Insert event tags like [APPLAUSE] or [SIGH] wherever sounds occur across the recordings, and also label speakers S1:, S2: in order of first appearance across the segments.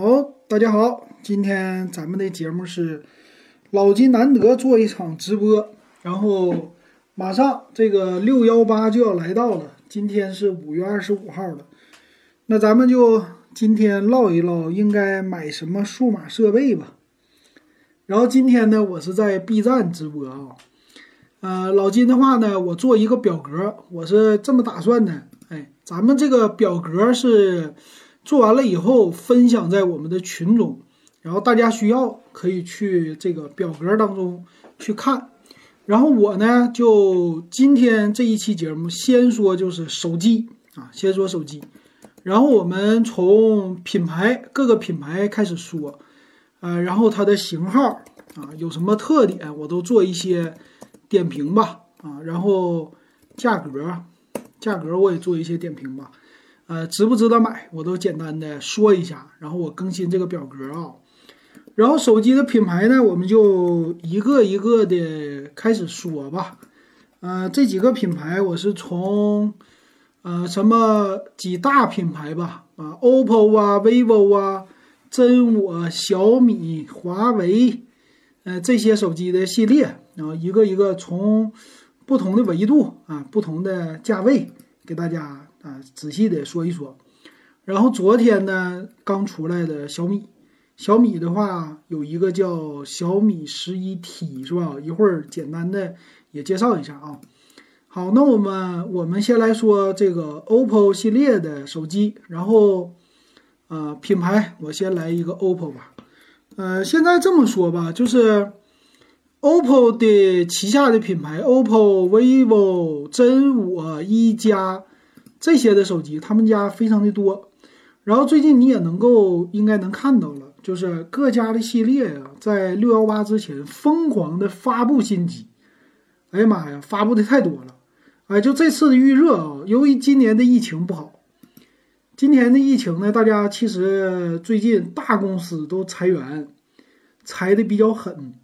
S1: 好，大家好，今天咱们的节目是老金难得做一场直播，然后马上这个六幺八就要来到了，今天是五月二十五号了，那咱们就今天唠一唠应该买什么数码设备吧。然后今天呢，我是在 B 站直播啊，呃，老金的话呢，我做一个表格，我是这么打算的，哎，咱们这个表格是。做完了以后，分享在我们的群中，然后大家需要可以去这个表格当中去看。然后我呢，就今天这一期节目，先说就是手机啊，先说手机。然后我们从品牌各个品牌开始说，呃，然后它的型号啊有什么特点，我都做一些点评吧啊。然后价格，价格我也做一些点评吧。呃，值不值得买，我都简单的说一下，然后我更新这个表格啊。然后手机的品牌呢，我们就一个一个的开始说吧。呃，这几个品牌我是从呃什么几大品牌吧，啊，OPPO 啊、vivo 啊、真我、小米、华为，呃，这些手机的系列，然后一个一个从不同的维度啊、不同的价位给大家。啊，仔细的说一说，然后昨天呢刚出来的小米，小米的话有一个叫小米十一 T 是吧？一会儿简单的也介绍一下啊。好，那我们我们先来说这个 OPPO 系列的手机，然后呃品牌我先来一个 OPPO 吧。呃，现在这么说吧，就是 OPPO 的旗下的品牌 OPPO、vivo、真我、一加。这些的手机，他们家非常的多，然后最近你也能够应该能看到了，就是各家的系列啊，在六幺八之前疯狂的发布新机，哎呀妈呀，发布的太多了，哎，就这次的预热啊，由于今年的疫情不好，今年的疫情呢，大家其实最近大公司都裁员，裁的比较狠，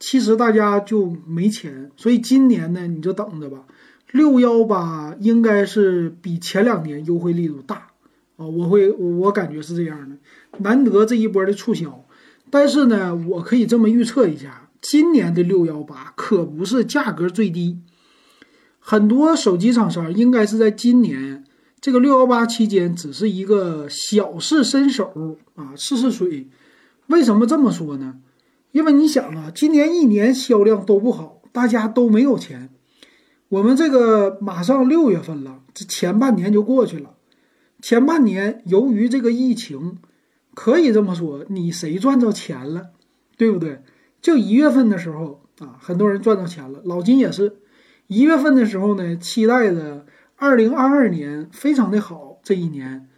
S1: 其实大家就没钱，所以今年呢，你就等着吧。六幺八应该是比前两年优惠力度大啊，我会我感觉是这样的，难得这一波的促销，但是呢，我可以这么预测一下，今年的六幺八可不是价格最低，很多手机厂商应该是在今年这个六幺八期间只是一个小试身手啊，试试水。为什么这么说呢？因为你想啊，今年一年销量都不好，大家都没有钱。我们这个马上六月份了，这前半年就过去了。前半年由于这个疫情，可以这么说，你谁赚着钱了，对不对？就一月份的时候啊，很多人赚到钱了。老金也是一月份的时候呢，期待着二零二二年非常的好这一年，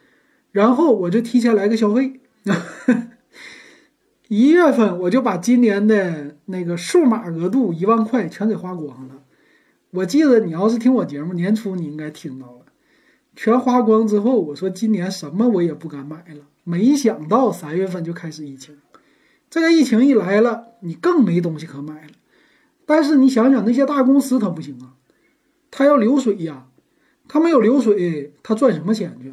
S1: 然后我就提前来个消费，[LAUGHS] 一月份我就把今年的那个数码额度一万块全给花光了。我记得你要是听我节目，年初你应该听到了，全花光之后，我说今年什么我也不敢买了。没想到三月份就开始疫情，这个疫情一来了，你更没东西可买了。但是你想想那些大公司，它不行啊，它要流水呀，它没有流水，它赚什么钱去？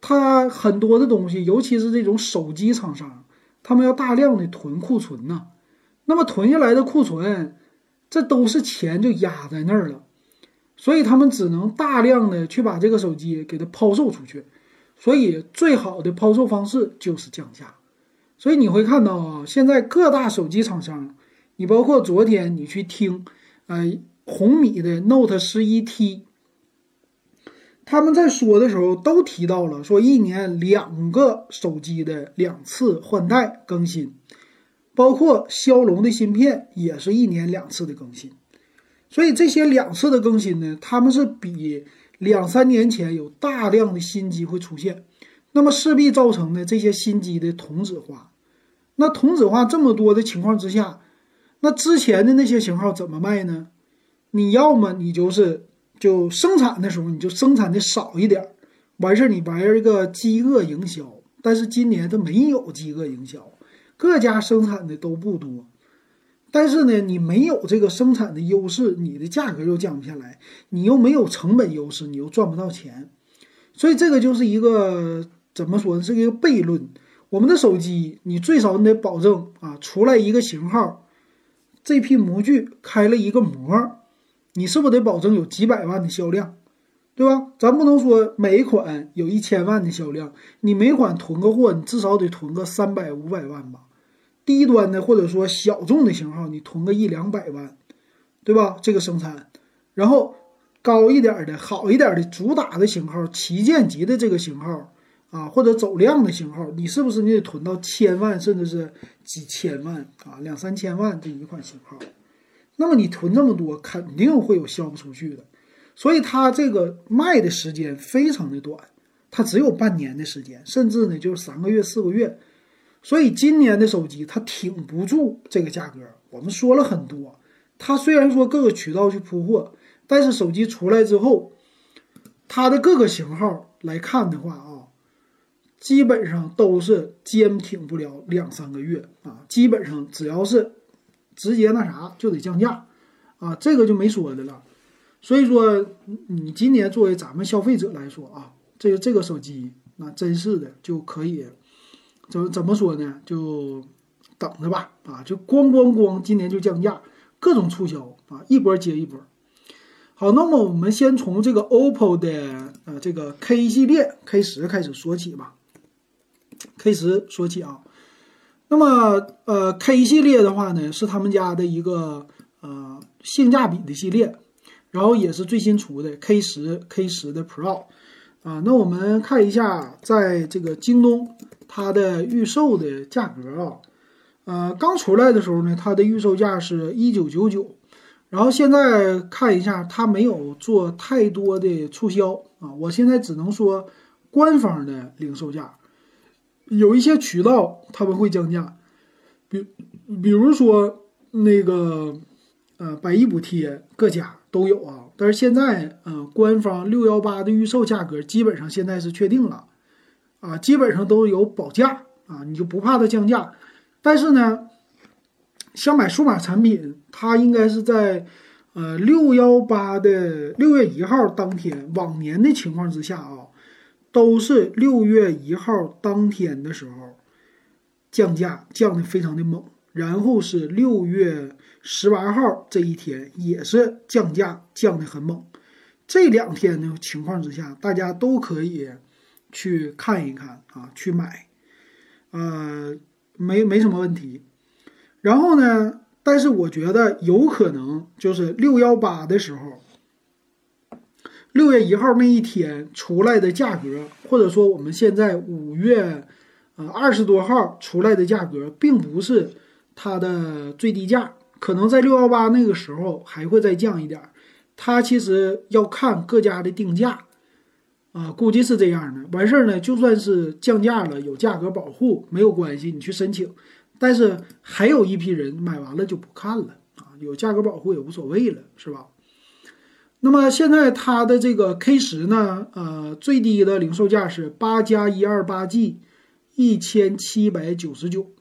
S1: 它很多的东西，尤其是这种手机厂商，他们要大量的囤库存呐。那么囤下来的库存。这都是钱就压在那儿了，所以他们只能大量的去把这个手机给它抛售出去，所以最好的抛售方式就是降价。所以你会看到啊，现在各大手机厂商，你包括昨天你去听，呃，红米的 Note 十一 T，他们在说的时候都提到了，说一年两个手机的两次换代更新。包括骁龙的芯片也是一年两次的更新，所以这些两次的更新呢，他们是比两三年前有大量的新机会出现，那么势必造成呢这些新机的同质化。那同质化这么多的情况之下，那之前的那些型号怎么卖呢？你要么你就是就生产的时候你就生产的少一点，完事儿你玩一个饥饿营销，但是今年它没有饥饿营销。各家生产的都不多，但是呢，你没有这个生产的优势，你的价格又降不下来，你又没有成本优势，你又赚不到钱，所以这个就是一个怎么说呢？是一个悖论。我们的手机，你最少你得保证啊，出来一个型号，这批模具开了一个模，你是不是得保证有几百万的销量，对吧？咱不能说每一款有一千万的销量，你每款囤个货，你至少得囤个三百五百万吧？低端的或者说小众的型号，你囤个一两百万，对吧？这个生产，然后高一点的好一点的主打的型号，旗舰级的这个型号。啊，或者走量的型号，你是不是你得囤到千万，甚至是几千万啊，两三千万这一款型号？那么你囤这么多，肯定会有销不出去的。所以它这个卖的时间非常的短，它只有半年的时间，甚至呢就是三个月、四个月。所以今年的手机它挺不住这个价格。我们说了很多，它虽然说各个渠道去铺货，但是手机出来之后，它的各个型号来看的话啊。基本上都是坚挺不了两三个月啊！基本上只要是直接那啥就得降价啊，这个就没说的了。所以说，你今年作为咱们消费者来说啊，这个这个手机那真是的就可以怎怎么说呢？就等着吧啊！就咣咣咣，今年就降价，各种促销啊，一波接一波。好，那么我们先从这个 OPPO 的呃这个 K 系列 K 十开始说起吧。K 十说起啊，那么呃，K 系列的话呢，是他们家的一个呃性价比的系列，然后也是最新出的 K 十 K 十的 Pro 啊。那我们看一下，在这个京东它的预售的价格啊，呃，刚出来的时候呢，它的预售价是一九九九，然后现在看一下，它没有做太多的促销啊，我现在只能说官方的零售价。有一些渠道他们会降价，比比如说那个呃百亿补贴各家都有啊，但是现在嗯官方六幺八的预售价格基本上现在是确定了啊，基本上都有保价啊，你就不怕它降价。但是呢，想买数码产品，它应该是在呃六幺八的六月一号当天，往年的情况之下啊。都是六月一号当天的时候降价，降的非常的猛，然后是六月十八号这一天也是降价，降的很猛。这两天的情况之下，大家都可以去看一看啊，去买，呃，没没什么问题。然后呢，但是我觉得有可能就是六幺八的时候。六月一号那一天出来的价格，或者说我们现在五月，呃二十多号出来的价格，并不是它的最低价，可能在六幺八那个时候还会再降一点。它其实要看各家的定价，啊，估计是这样的。完事儿呢，就算是降价了，有价格保护没有关系，你去申请。但是还有一批人买完了就不看了啊，有价格保护也无所谓了，是吧？那么现在它的这个 K 十呢，呃，最低的零售价是八加一二八 G，一千七百九十九，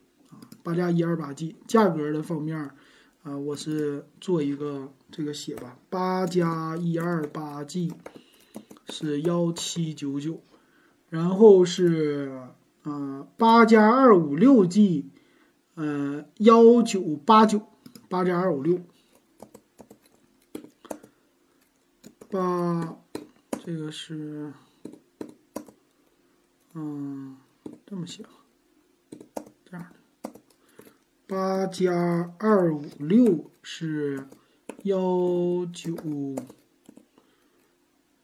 S1: 八加一二八 G 价格的方面，啊，我是做一个这个写吧，八加一二八 G 是幺七九九，然后是呃八加二五六 G，呃幺九八九，八加二五六。八，这个是，嗯，这么写，八加二五六是幺九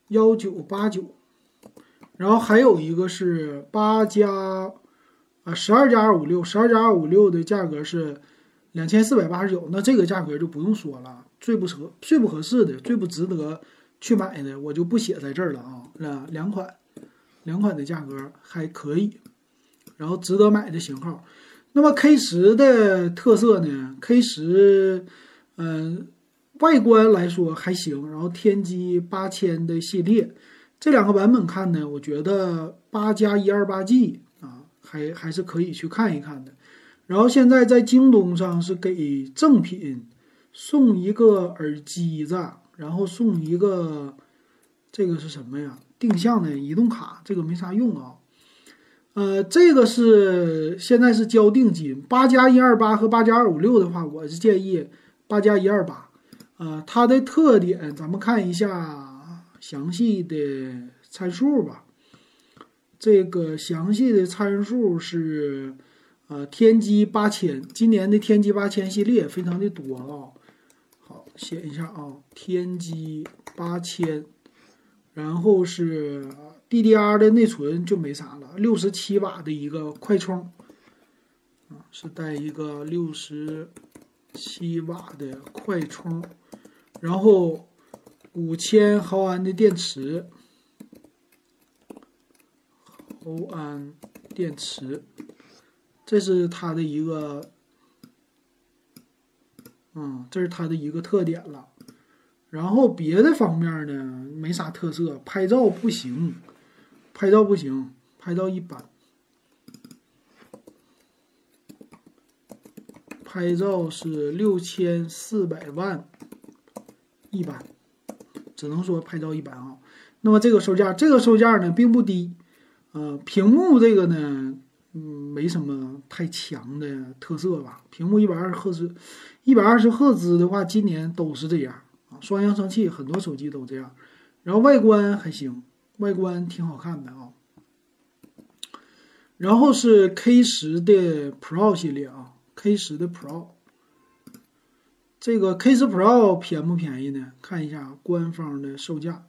S1: 幺九八九，然后还有一个是八加啊十二加二五六，十二加二五六的价格是两千四百八十九，那这个价格就不用说了，最不合最不合适的，最不值得。去买的我就不写在这儿了啊，两两款，两款的价格还可以，然后值得买的型号。那么 K 十的特色呢？K 十，嗯，外观来说还行。然后天玑八千的系列，这两个版本看呢，我觉得八加一二八 G 啊，还还是可以去看一看的。然后现在在京东上是给赠品送一个耳机子。然后送一个，这个是什么呀？定向的移动卡，这个没啥用啊。呃，这个是现在是交定金，八加一二八和八加二五六的话，我是建议八加一二八。呃，它的特点，咱们看一下详细的参数吧。这个详细的参数是，呃，天玑八千，今年的天玑八千系列非常的多啊。好，写一下啊，天玑八千，然后是 DDR 的内存就没啥了，六十七瓦的一个快充，啊，是带一个六十七瓦的快充。然后五千毫安的电池，毫安电池，这是它的一个，嗯，这是它的一个特点了。然后别的方面呢，没啥特色，拍照不行，拍照不行，拍照一般，拍照是六千四百万。一般，只能说拍照一般啊。那么这个售价，这个售价呢并不低，呃，屏幕这个呢，嗯，没什么太强的特色吧。屏幕一百二十赫兹，一百二十赫兹的话，今年都是这样啊。双扬声器，很多手机都这样。然后外观还行，外观挺好看的啊。然后是 K 十的 Pro 系列啊，K 十的 Pro。这个 K 十 Pro 便不便宜呢？看一下官方的售价。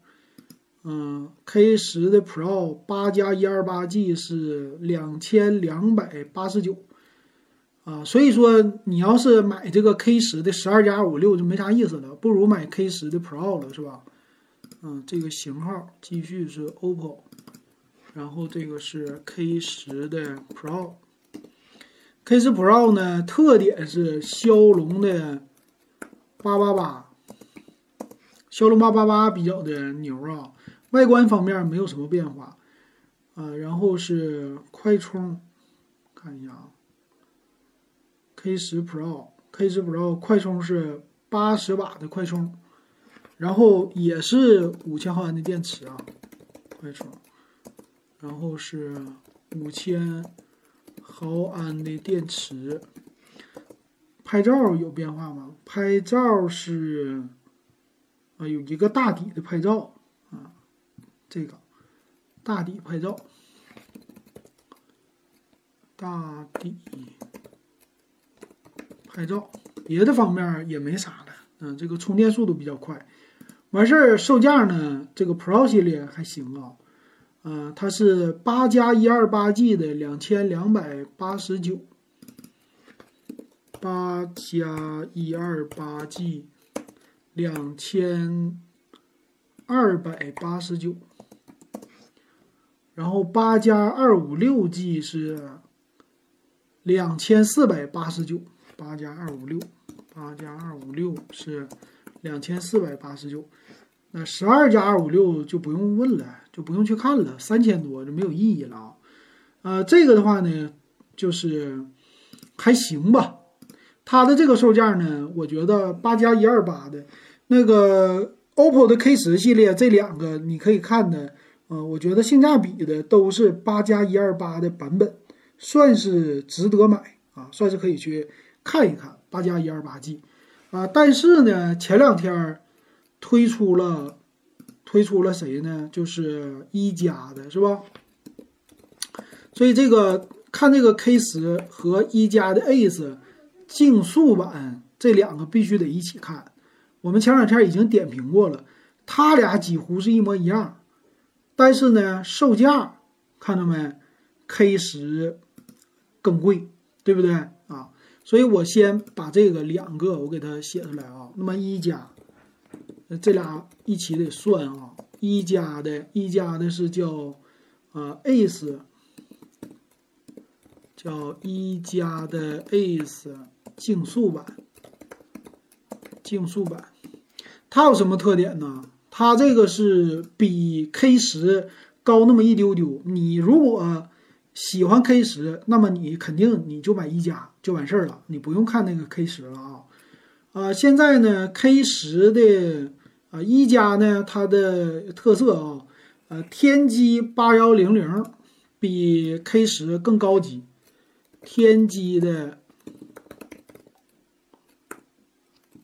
S1: 嗯，K 十的 Pro 八加一二八 G 是两千两百八十九啊，所以说你要是买这个 K 十的十二加五六就没啥意思了，不如买 K 十的 Pro 了，是吧？嗯，这个型号继续是 OPPO，然后这个是 K 十的 Pro，K 十 Pro 呢特点是骁龙的。八八八，骁龙八八八比较的牛啊，外观方面没有什么变化，啊，然后是快充，看一下啊，K 十 Pro，K 十 Pro 快充是八十瓦的快充，然后也是五千毫安的电池啊，快充，然后是五千毫安的电池。拍照有变化吗？拍照是啊，有一个大底的拍照啊，这个大底拍照，大底拍照，别的方面也没啥了。嗯，这个充电速度比较快。完事儿，售价呢？这个 Pro 系列还行啊，嗯，它是八加一二八 G 的两千两百八十九。八加一二八 G，两千二百八十九，然后八加二五六 G 是两千四百八十九，八加二五六，八加二五六是两千四百八十九，那十二加二五六就不用问了，就不用去看了，三千多就没有意义了啊。呃，这个的话呢，就是还行吧。它的这个售价呢，我觉得八加一二八的，那个 OPPO 的 K 十系列这两个你可以看的，呃，我觉得性价比的都是八加一二八的版本，算是值得买啊，算是可以去看一看八加一二八 G 啊。但是呢，前两天推出了推出了谁呢？就是一加的是吧？所以这个看这个 K 十和一加的 Ace。竞速版这两个必须得一起看，我们前两天已经点评过了，它俩几乎是一模一样，但是呢，售价看到没？K 十更贵，对不对？所以我先把这个两个我给它写出来啊。那么一加，这俩一起得算啊。一加的，一加的是叫啊 Ace，叫一加的 Ace。竞速版，竞速版，它有什么特点呢？它这个是比 K 十高那么一丢丢。你如果喜欢 K 十，那么你肯定你就买一加就完事儿了，你不用看那个 K 十了啊。啊，现在呢，K 十的啊一加呢，它的特色啊，呃，天玑八幺零零比 K 十更高级，天玑的，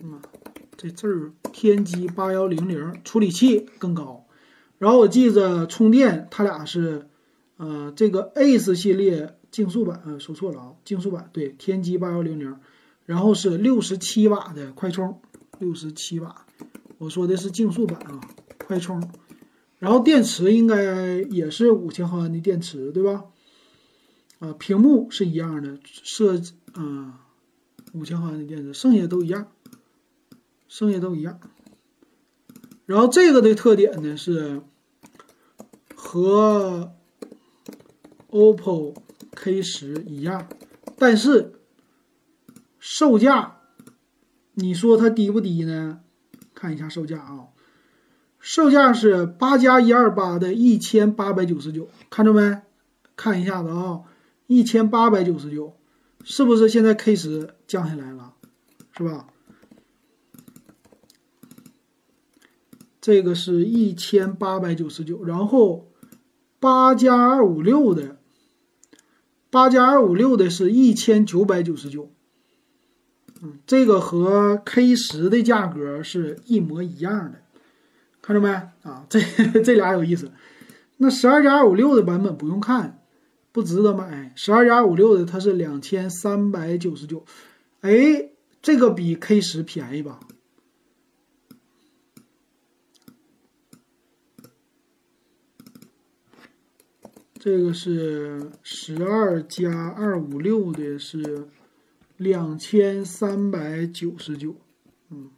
S1: 嗯，这字儿天玑八幺零零处理器更高，然后我记着充电，它俩是，呃，这个 Ace 系列竞速版，呃，说错了啊，竞速版对，天玑八幺零零，然后是六十七瓦的快充，六十七瓦，我说的是竞速版啊，快充。然后电池应该也是五千毫安的电池，对吧？啊，屏幕是一样的，设啊五千毫安的电池，剩下都一样，剩下都一样。然后这个的特点呢是和 OPPO K 十一样，但是售价，你说它低不低呢？看一下售价啊。售价是八加一二八的一千八百九十九，看着没？看一下子啊，一千八百九十九，是不是现在 K 十降下来了？是吧？这个是一千八百九十九，然后八加二五六的，八加二五六的是一千九百九十九，嗯，这个和 K 十的价格是一模一样的。看着没啊？这 [LAUGHS] 这俩有意思。那十二加二五六的版本不用看，不值得买。十二加二五六的它是两千三百九十九，哎，这个比 K 十便宜吧？这个是十二加二五六的是两千三百九十九，嗯。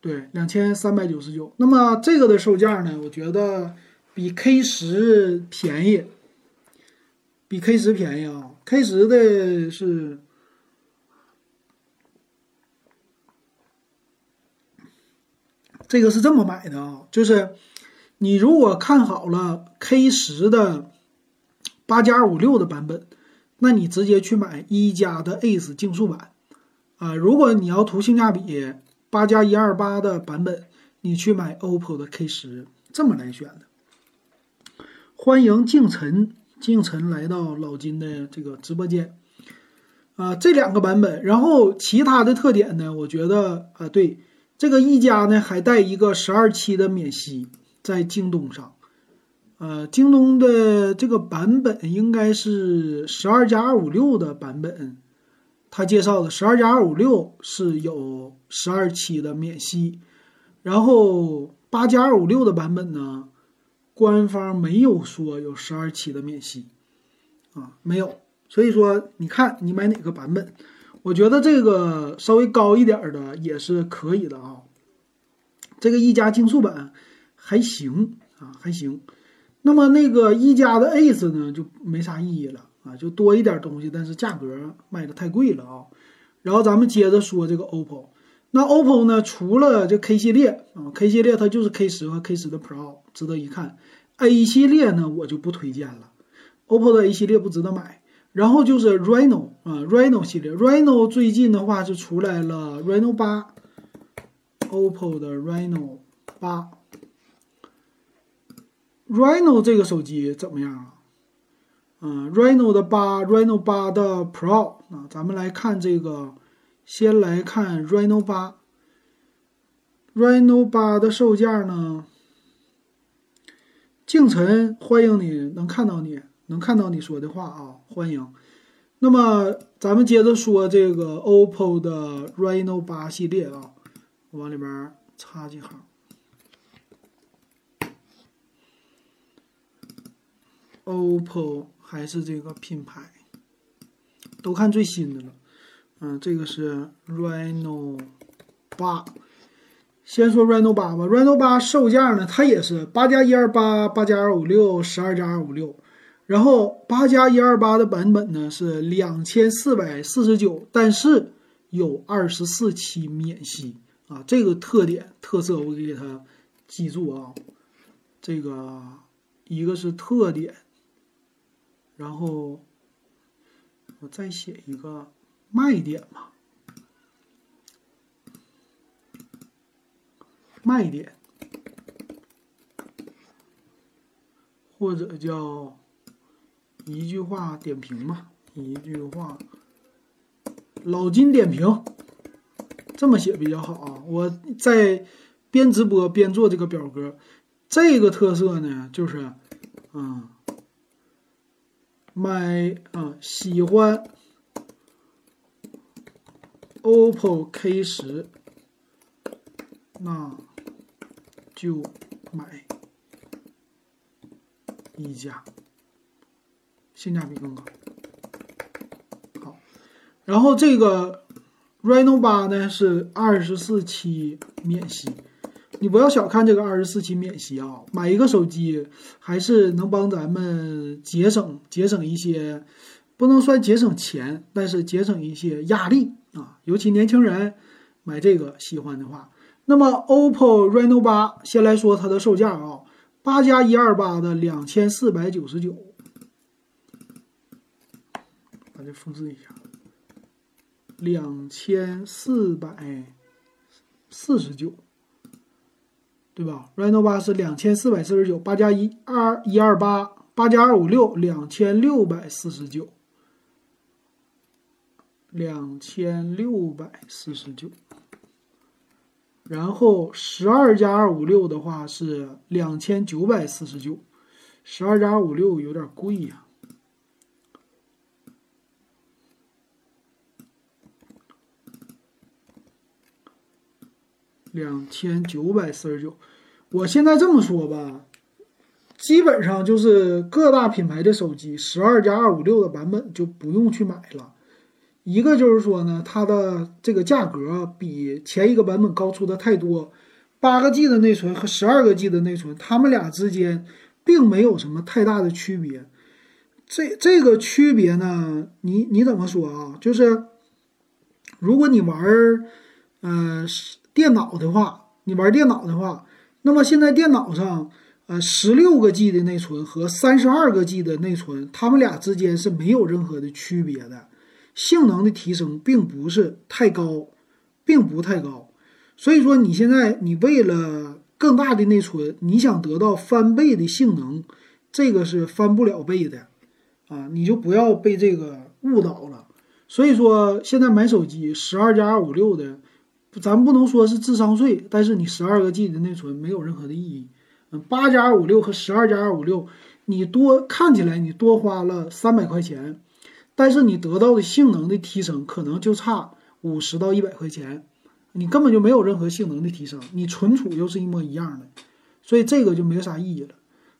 S1: 对，两千三百九十九。那么这个的售价呢？我觉得比 K 十便宜，比 K 十便宜啊。K 十的是这个是这么买的啊，就是你如果看好了 K 十的八加二五六的版本，那你直接去买一加的 Ace 竞速版啊。如果你要图性价比。八加一二八的版本，你去买 OPPO 的 K 十，这么来选的。欢迎静晨，静晨来到老金的这个直播间。啊，这两个版本，然后其他的特点呢？我觉得啊，对这个一加呢，还带一个十二期的免息，在京东上。呃，京东的这个版本应该是十二加二五六的版本。他介绍的十二加二五六是有十二期的免息，然后八加二五六的版本呢，官方没有说有十二期的免息，啊，没有。所以说，你看你买哪个版本，我觉得这个稍微高一点的也是可以的啊。这个一加竞速版还行啊，还行。那么那个一加的 Ace 呢，就没啥意义了。啊，就多一点东西，但是价格卖的太贵了啊。然后咱们接着说这个 OPPO，那 OPPO 呢，除了这 K 系列啊，K 系列它就是 K 十和 K 十的 Pro 值得一看，A 系列呢我就不推荐了，OPPO 的 A 系列不值得买。然后就是 Reno 啊，Reno 系列，Reno 最近的话是出来了 Reno 八，OPPO 的 Reno 八，Reno 这个手机怎么样啊？嗯，Reno 的八，Reno 八的 Pro 啊，咱们来看这个，先来看 Reno 八，Reno 八的售价呢？静晨，欢迎你能看到你，能看到你说的话啊，欢迎。那么咱们接着说这个 OPPO 的 Reno 八系列啊，往里边插几行。OPPO。还是这个品牌，都看最新的了。嗯，这个是 Reno 八。先说 Reno 八吧，Reno 八售价呢，它也是八加一二八、八加二五六、十二加二五六。然后八加一二八的版本呢是两千四百四十九，但是有二十四期免息啊。这个特点特色我给它记住啊。这个一个是特点。然后我再写一个卖点吧，卖点或者叫一句话点评吧，一句话，老金点评，这么写比较好啊。我在边直播边做这个表格，这个特色呢，就是啊，买啊喜欢 OPPO K 十，那就买一加。性价比更高。好，然后这个 Reno 八呢是二十四期免息，你不要小看这个二十四期免息啊，买一个手机还是能帮咱们节省节省一些，不能算节省钱，但是节省一些压力啊，尤其年轻人买这个喜欢的话。那么 OPPO Reno 八先来说它的售价啊，八加一二八的两千四百九十九。把这复制一下，两千四百四十九，对吧？Reno 八是两千四百四十九，八加一二一二八，八加二五六，两千六百四十九，两千六百四十九。然后十二加二五六的话是两千九百四十九，十二加二五六有点贵呀。两千九百四十九，我现在这么说吧，基本上就是各大品牌的手机十二加二五六的版本就不用去买了。一个就是说呢，它的这个价格比前一个版本高出的太多。八个 G 的内存和十二个 G 的内存，它们俩之间并没有什么太大的区别。这这个区别呢，你你怎么说啊？就是如果你玩儿，嗯。电脑的话，你玩电脑的话，那么现在电脑上，呃，十六个 G 的内存和三十二个 G 的内存，它们俩之间是没有任何的区别的，性能的提升并不是太高，并不太高。所以说，你现在你为了更大的内存，你想得到翻倍的性能，这个是翻不了倍的，啊，你就不要被这个误导了。所以说，现在买手机十二加二五六的。咱不能说是智商税，但是你十二个 G 的内存没有任何的意义。嗯，八加二五六和十二加二五六，你多看起来你多花了三百块钱，但是你得到的性能的提升可能就差五十到一百块钱，你根本就没有任何性能的提升，你存储又是一模一样的，所以这个就没啥意义了。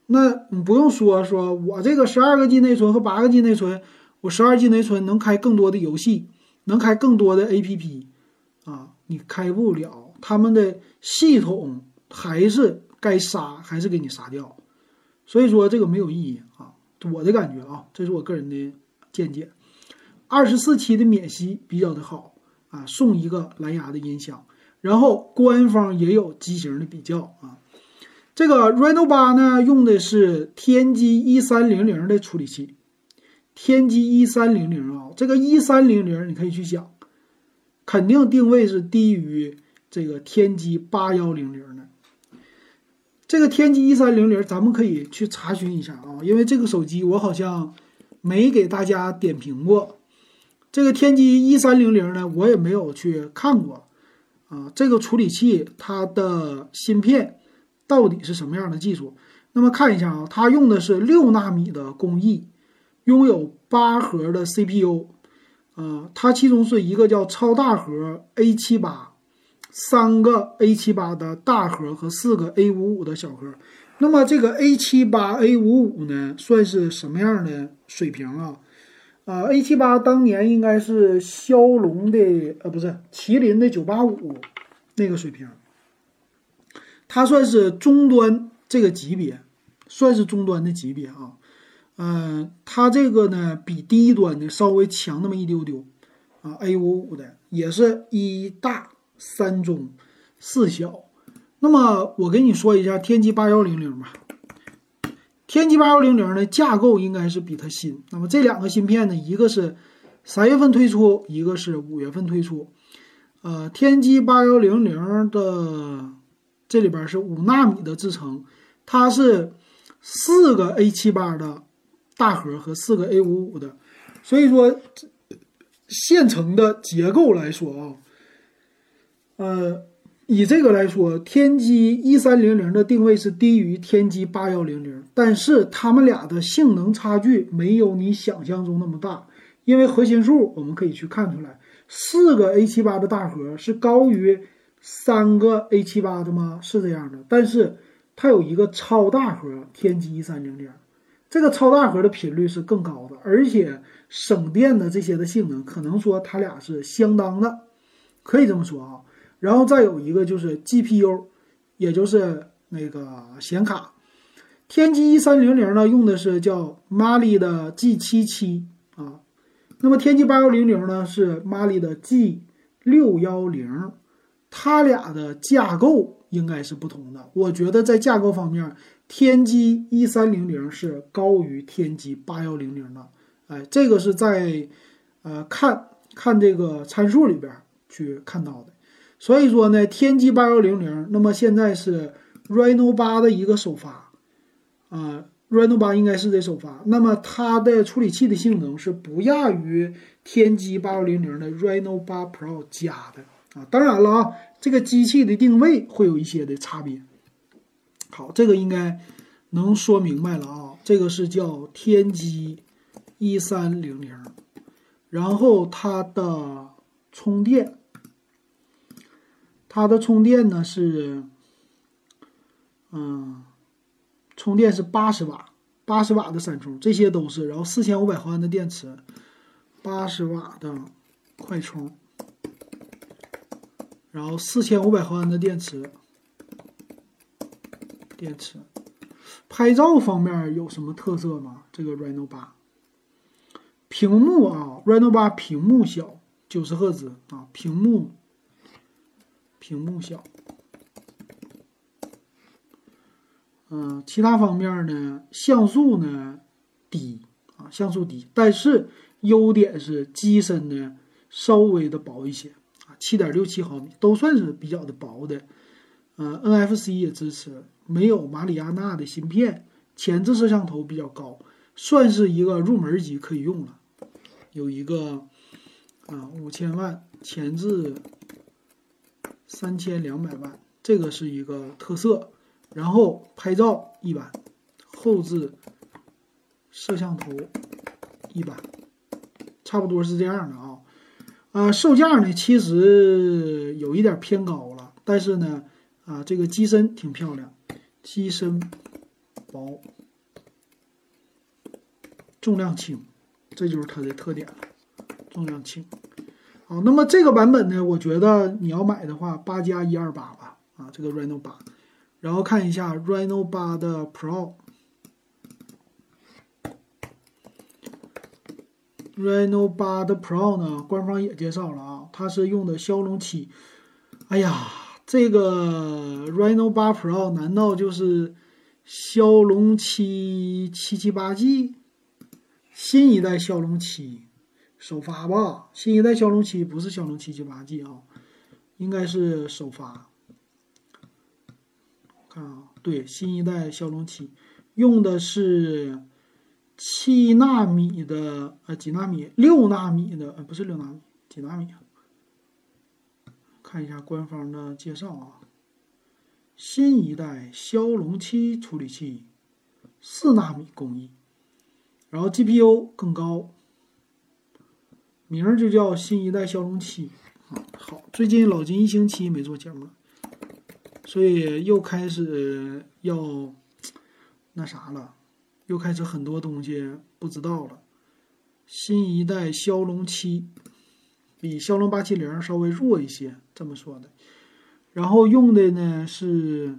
S1: 那你不用说，说我这个十二个 G 内存和八个 G 内存，我十二 G 内存能开更多的游戏，能开更多的 APP，你开不了，他们的系统还是该杀还是给你杀掉，所以说这个没有意义啊，我的感觉啊，这是我个人的见解。二十四期的免息比较的好啊，送一个蓝牙的音响，然后官方也有机型的比较啊。这个 Reno 八呢用的是天玑一三零零的处理器，天玑一三零零啊，这个一三零零你可以去想。肯定定位是低于这个天玑八幺零零的。这个天玑一三零零，咱们可以去查询一下啊，因为这个手机我好像没给大家点评过。这个天玑一三零零呢，我也没有去看过啊。这个处理器它的芯片到底是什么样的技术？那么看一下啊，它用的是六纳米的工艺，拥有八核的 CPU。啊，它其中是一个叫超大核 A 七八，三个 A 七八的大核和四个 A 五五的小核。那么这个 A 七八 A 五五呢，算是什么样的水平啊？啊，A 七八当年应该是骁龙的，呃，不是麒麟的九八五那个水平，它算是中端这个级别，算是中端的级别啊。嗯，它这个呢比低端的稍微强那么一丢丢，啊，A 五五的也是一大三中四小。那么我给你说一下天玑八幺零零吧。天玑八幺零零的架构应该是比它新。那么这两个芯片呢，一个是三月份推出，一个是五月份推出。呃，天玑八幺零零的这里边是五纳米的制程，它是四个 A 七八的。大核和四个 A 五五的，所以说现成的结构来说啊，呃，以这个来说，天玑一三零零的定位是低于天玑八幺零零，但是它们俩的性能差距没有你想象中那么大，因为核心数我们可以去看出来，四个 A 七八的大核是高于三个 A 七八的吗？是这样的，但是它有一个超大核天玑一三零零。这个超大核的频率是更高的，而且省电的这些的性能，可能说它俩是相当的，可以这么说啊。然后再有一个就是 GPU，也就是那个显卡，天玑一三零零呢用的是叫 Mali 的 G 七七啊，那么天玑八幺零零呢是 Mali 的 G 六幺零，它俩的架构应该是不同的。我觉得在架构方面。天玑一三零零是高于天玑八幺零零的，哎，这个是在呃看看这个参数里边去看到的。所以说呢，天玑八幺零零，那么现在是 Reno 八的一个首发，啊，Reno 八应该是这首发。那么它的处理器的性能是不亚于天玑八幺零零的 Reno 八 Pro 加的啊。当然了啊，这个机器的定位会有一些的差别。好，这个应该能说明白了啊。这个是叫天玑一三零零，然后它的充电，它的充电呢是，嗯，充电是八十瓦，八十瓦的闪充，这些都是。然后四千五百毫安的电池，八十瓦的快充，然后四千五百毫安的电池。电池，拍照方面有什么特色吗？这个 Reno 八，屏幕啊，Reno 八屏幕小，九十赫兹啊，屏幕，屏幕小。嗯，其他方面呢，像素呢低啊，像素低，但是优点是机身呢稍微的薄一些啊，七点六七毫米，都算是比较的薄的。呃，NFC 也支持。没有马里亚纳的芯片，前置摄像头比较高，算是一个入门级可以用了。有一个啊五千万前置三千两百万，这个是一个特色。然后拍照一般，后置摄像头一般，差不多是这样的啊。啊，售价呢其实有一点偏高了，但是呢啊这个机身挺漂亮。机身薄，重量轻，这就是它的特点了。重量轻，好，那么这个版本呢，我觉得你要买的话，八加一二八吧，啊，这个 Reno 八，然后看一下 Reno 八的 Pro，Reno 八的 Pro 呢，官方也介绍了啊，它是用的骁龙七，哎呀。这个 Reno 8 Pro 难道就是骁龙七七七八 G 新一代骁龙七首发吧？新一代骁龙七不是骁龙七七八 G 啊，应该是首发。看啊，对，新一代骁龙七用的是七纳米的呃几纳米？六纳米的呃不是六纳米，几纳米啊？看一下官方的介绍啊，新一代骁龙七处理器，四纳米工艺，然后 GPU 更高，名儿就叫新一代骁龙七啊。好，最近老金一星期没做节目了，所以又开始要那啥了，又开始很多东西不知道了。新一代骁龙七。比骁龙八七零稍微弱一些，这么说的。然后用的呢是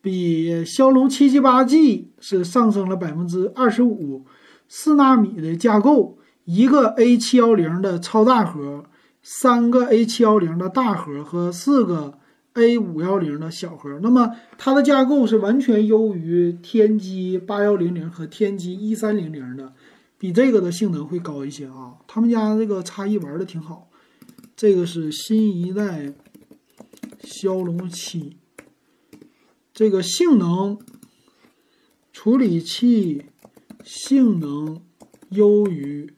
S1: 比骁龙七七八 G 是上升了百分之二十五，四纳米的架构，一个 A 七幺零的超大核，三个 A 七幺零的大核和四个 A 五幺零的小核。那么它的架构是完全优于天玑八幺零零和天玑一三零零的。比这个的性能会高一些啊，他们家这个差异玩的挺好。这个是新一代骁龙七，这个性能、处理器、性能优于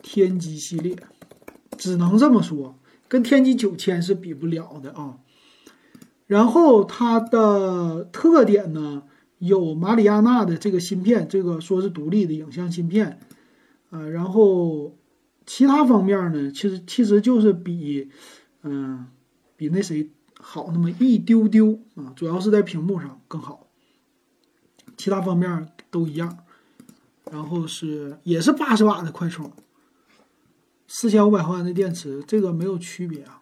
S1: 天玑系列，只能这么说，跟天玑九千是比不了的啊。然后它的特点呢，有马里亚纳的这个芯片，这个说是独立的影像芯片，呃，然后其他方面呢，其实其实就是比，嗯，比那谁好那么一丢丢啊，主要是在屏幕上更好，其他方面都一样。然后是也是八十瓦的快充，四千五百毫安的电池，这个没有区别啊。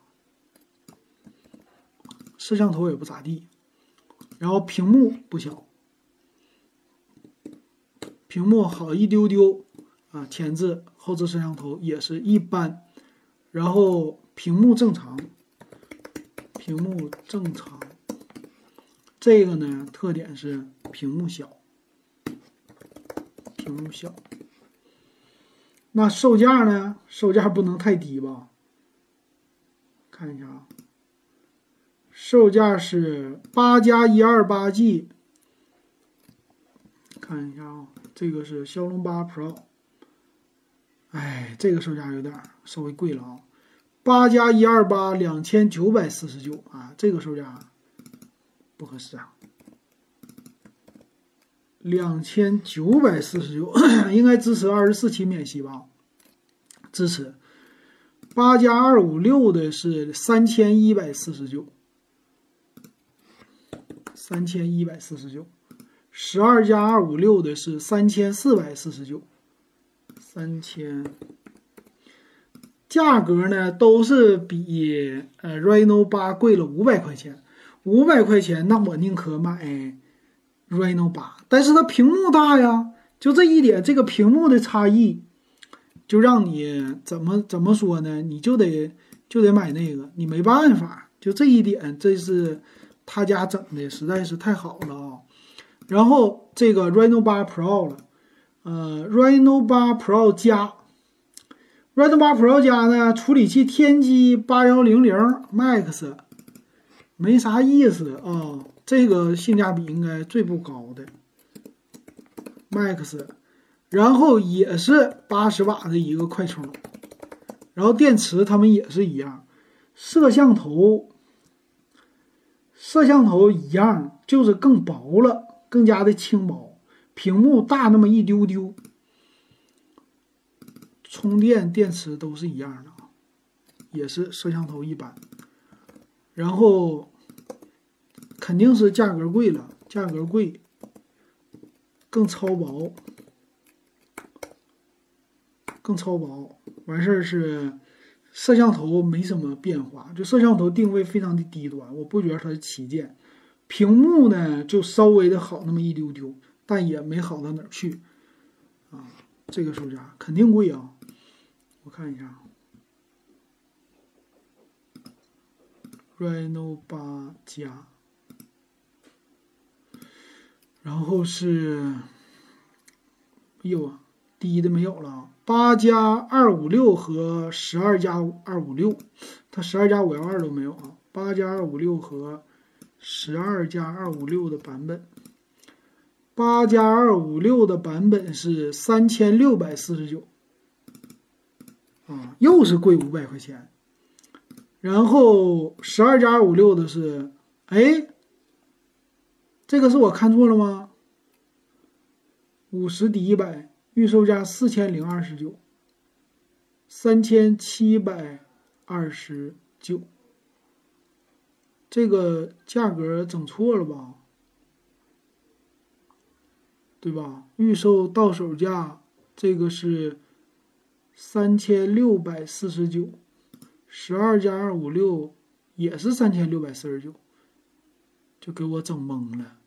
S1: 摄像头也不咋地，然后屏幕不小，屏幕好一丢丢啊，前置后置摄像头也是一般，然后屏幕正常，屏幕正常，这个呢特点是屏幕小，屏幕小，那售价呢？售价不能太低吧？看一下啊。售价是八加一二八 G，看一下啊，这个是骁龙八 Pro，哎，这个售价有点稍微贵了啊，八加一二八两千九百四十九啊，这个售价不合适啊，两千九百四十九应该支持二十四期免息吧？支持，八加二五六的是三千一百四十九。三千一百四十九，十二加二五六的是三千四百四十九，三千，价格呢都是比呃 Reno 八贵了五百块钱，五百块钱那我宁可买 Reno 八，但是它屏幕大呀，就这一点，这个屏幕的差异，就让你怎么怎么说呢？你就得就得买那个，你没办法，就这一点，这是。他家整的实在是太好了啊！然后这个 Reno 八 Pro 了，呃，Reno 八 Pro 加，Reno 八 Pro 加呢，处理器天玑八幺零零 Max，没啥意思啊，这个性价比应该最不高的 Max，然后也是八十瓦的一个快充，然后电池它们也是一样，摄像头。摄像头一样，就是更薄了，更加的轻薄，屏幕大那么一丢丢。充电电池都是一样的啊，也是摄像头一般。然后肯定是价格贵了，价格贵，更超薄，更超薄，完事儿是。摄像头没什么变化，就摄像头定位非常的低端，我不觉得它是旗舰。屏幕呢就稍微的好那么一丢丢，但也没好到哪儿去。啊，这个售价肯定贵啊！我看一下，Reno 八加，然后是，哎呦，低的没有了。八加二五六和十二加二五六，它十二加五幺二都没有啊。八加二五六和十二加二五六的版本，八加二五六的版本是三千六百四十九，啊，又是贵五百块钱。然后十二加二五六的是，哎，这个是我看错了吗？五十抵一百。预售价四千零二十九，三千七百二十九，这个价格整错了吧？对吧？预售到手价这个是三千六百四十九，十二加二五六也是三千六百四十九，就给我整懵了。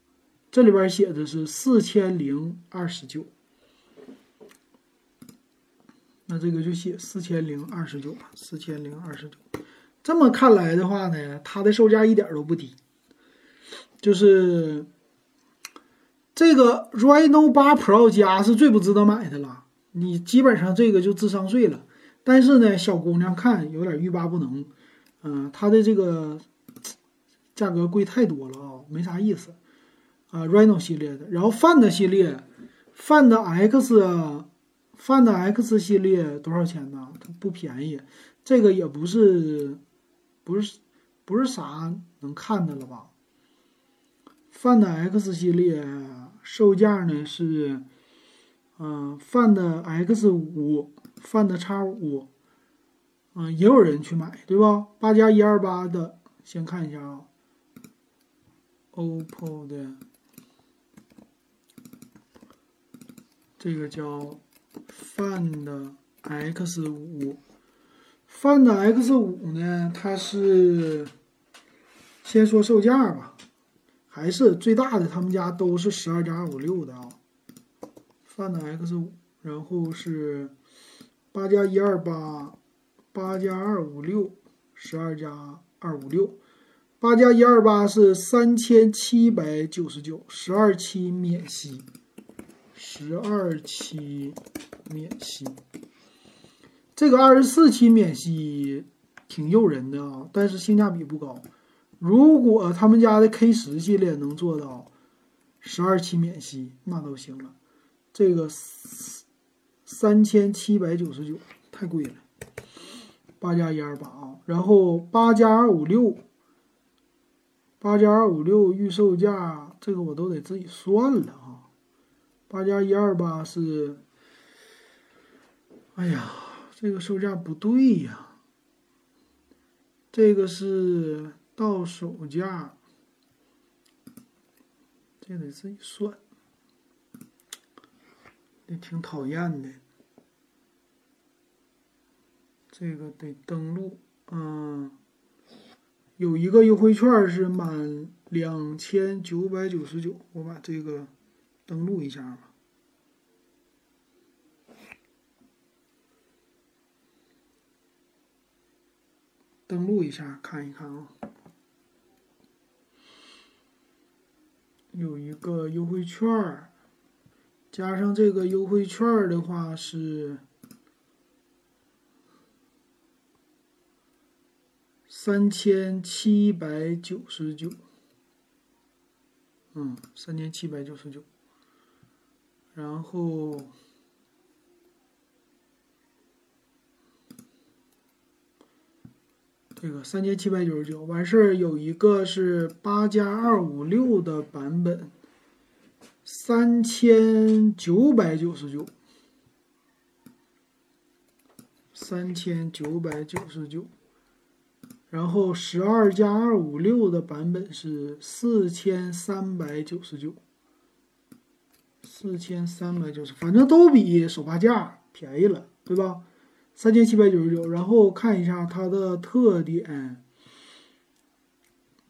S1: 这里边写的是四千零二十九。那这个就写四千零二十九吧，四千零二十九。这么看来的话呢，它的售价一点都不低。就是这个 Reno 八 Pro 加是最不值得买的了，你基本上这个就智商税了。但是呢，小姑娘看有点欲罢不能，嗯，它的这个价格贵太多了啊，没啥意思啊。Reno 系列的，然后 Find 系列 Find X，Find X 系列多少钱呢？它不便宜，这个也不是，不是，不是啥能看的了吧？Find X 系列售价呢是，嗯，Find X 五，Find X 五，嗯，也有人去买，对吧？八加一二八的，先看一下啊，OPPO 的。这个叫 Find X 五，Find X 五呢？它是先说售价吧，还是最大的？他们家都是十二加二五六的啊。Find X 五，然后是八加一二八，八加二五六，十二加二五六，八加一二八是三千七百九十九，十二期免息。十二期免息，这个二十四期免息挺诱人的啊，但是性价比不高。如果他们家的 K 十系列能做到十二期免息，那都行了。这个三千七百九十九太贵了，八加一二八啊，然后八加二五六，八加二五六预售价，这个我都得自己算了啊。八加一二八是，哎呀，这个售价不对呀，这个是到手价，这得自己算，也挺讨厌的。这个得登录，嗯，有一个优惠券是满两千九百九十九，我把这个。登录一下吧，登录一下看一看啊，有一个优惠券儿，加上这个优惠券儿的话是三千七百九十九，嗯，三千七百九十九。然后，这个三千七百九十九完事儿，有一个是八加二五六的版本，三千九百九十九，三千九百九十九。然后十二加二五六的版本是四千三百九十九。四千三百九十，反正都比首发价便宜了，对吧？三千七百九十九，然后看一下它的特点，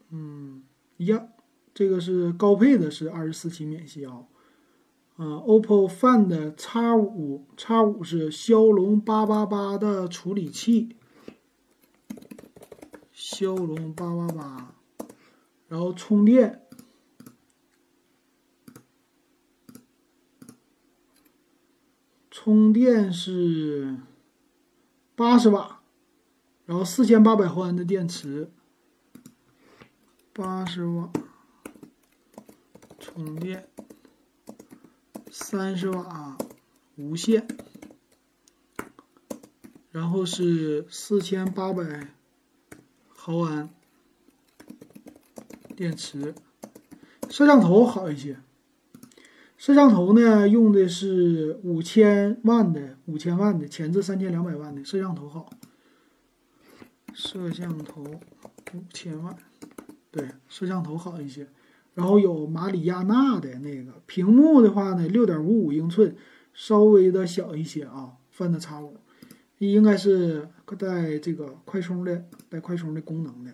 S1: 嗯，一样，这个是高配的，是二十四期免息啊。嗯，OPPO Find X 五，X 五是骁龙八八八的处理器，骁龙八八八，然后充电。充电是八十瓦，然后四千八百毫安的电池，八十瓦充电，三十瓦无线，然后是四千八百毫安电池，摄像头好一些。摄像头呢，用的是五千万的，五千万的前置三千两百万的摄像头好。摄像头五千万，对，摄像头好一些。然后有马里亚纳的那个屏幕的话呢，六点五五英寸，稍微的小一些啊。Find X 五应该是带这个快充的，带快充的功能的。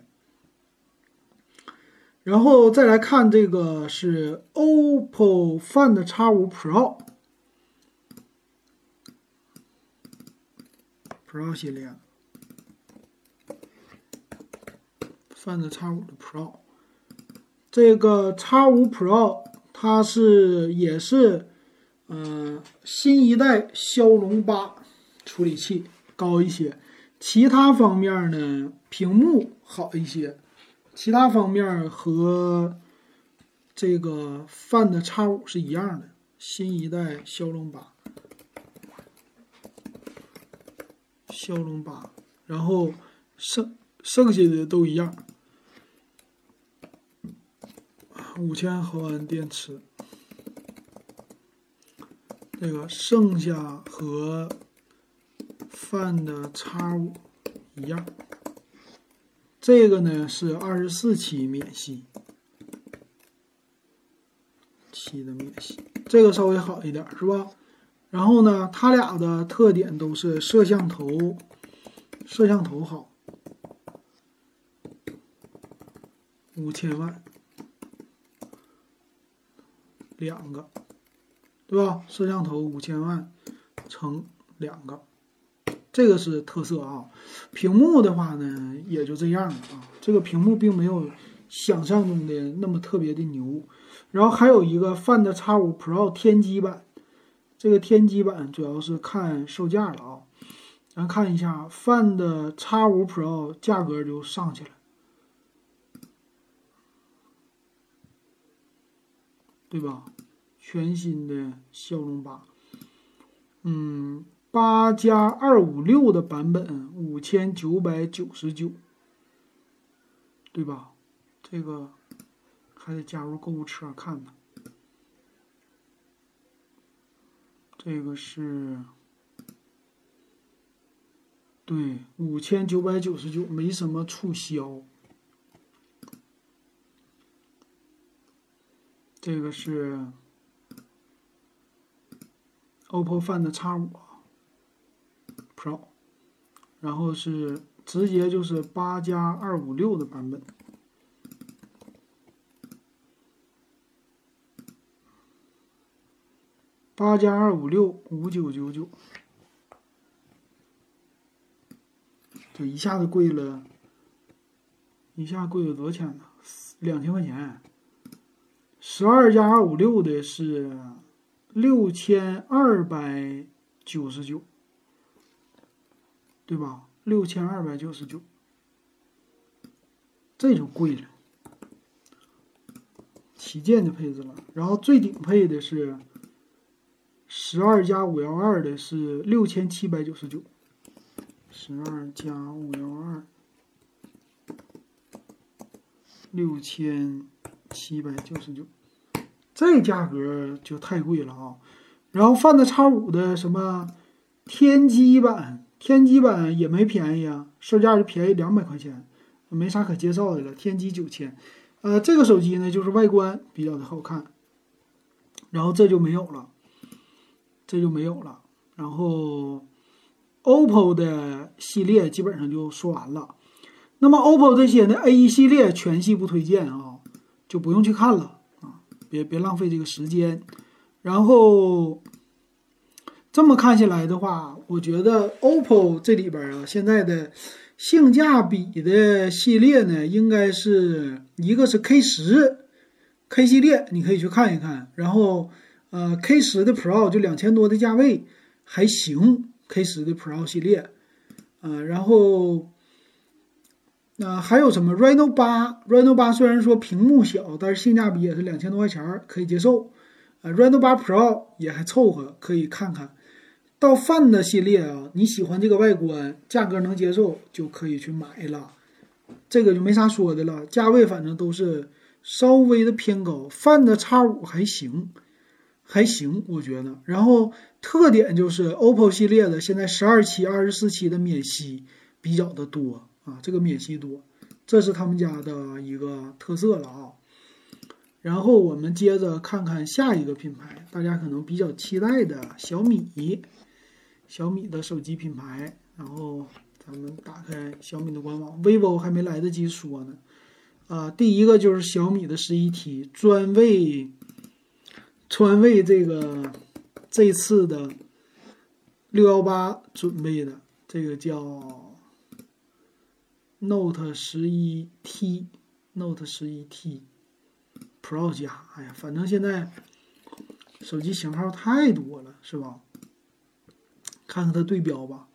S1: 然后再来看这个是 OPPO Find X5 Pro，Pro 系列，Find X5 的 Pro，这个 X5 Pro 它是也是，嗯，新一代骁龙八处理器高一些，其他方面呢，屏幕好一些。其他方面和这个 Find X5 是一样的，新一代骁龙八，骁龙八，然后剩剩下的都一样，五千毫安电池，这个剩下和 Find X5 一样，这个呢是二十四期免息。期的免息，这个稍微好一点，是吧？然后呢，它俩的特点都是摄像头，摄像头好，五千万，两个，对吧？摄像头五千万乘两个，这个是特色啊。屏幕的话呢，也就这样了啊。这个屏幕并没有想象中的那么特别的牛。然后还有一个 Find X5 Pro 天玑版，这个天玑版主要是看售价了啊。咱看一下 Find X5 Pro 价格就上去了，对吧？全新的骁龙八，嗯，八加二五六的版本五千九百九十九，对吧？这个。还得加入购物车看呢。这个是，对，五千九百九十九，没什么促销。这个是 OPPO Find X5 Pro，然后是直接就是八加二五六的版本。八加二五六五九九九，这一下子贵了，一下贵了多少钱呢？两千块钱。十二加二五六的是六千二百九十九，对吧？六千二百九十九，这就贵了，旗舰的配置了。然后最顶配的是。十二加五幺二的是六千七百九十九，十二加五幺二六千七百九十九，这价格就太贵了啊！然后 Find X 五的什么天玑版，天玑版也没便宜啊，售价就便宜两百块钱，没啥可介绍的了。天玑九千，呃，这个手机呢就是外观比较的好看，然后这就没有了。这就没有了，然后，OPPO 的系列基本上就说完了。那么 OPPO 这些呢，A 系列全系不推荐啊，就不用去看了啊，别别浪费这个时间。然后这么看下来的话，我觉得 OPPO 这里边啊，现在的性价比的系列呢，应该是一个是 K 十 K 系列，你可以去看一看，然后。呃，K 十的 Pro 就两千多的价位还行，K 十的 Pro 系列，呃，然后，那还有什么 Reno 八？Reno 八虽然说屏幕小，但是性价比也是两千多块钱可以接受，呃，Reno 八 Pro 也还凑合，可以看看。到 Find 系列啊，你喜欢这个外观，价格能接受就可以去买了，这个就没啥说的了，价位反正都是稍微的偏高，Find X 五还行。还行，我觉得。然后特点就是 OPPO 系列的现在十二期、二十四期的免息比较的多啊，这个免息多，这是他们家的一个特色了啊。然后我们接着看看下一个品牌，大家可能比较期待的小米，小米的手机品牌。然后咱们打开小米的官网，vivo 还没来得及说呢。啊，第一个就是小米的十一 T，专为。专为这个这次的六幺八准备的，这个叫 Note 十一 T，Note 十一 T Pro 加，哎呀，反正现在手机型号太多了，是吧？看看它对标吧，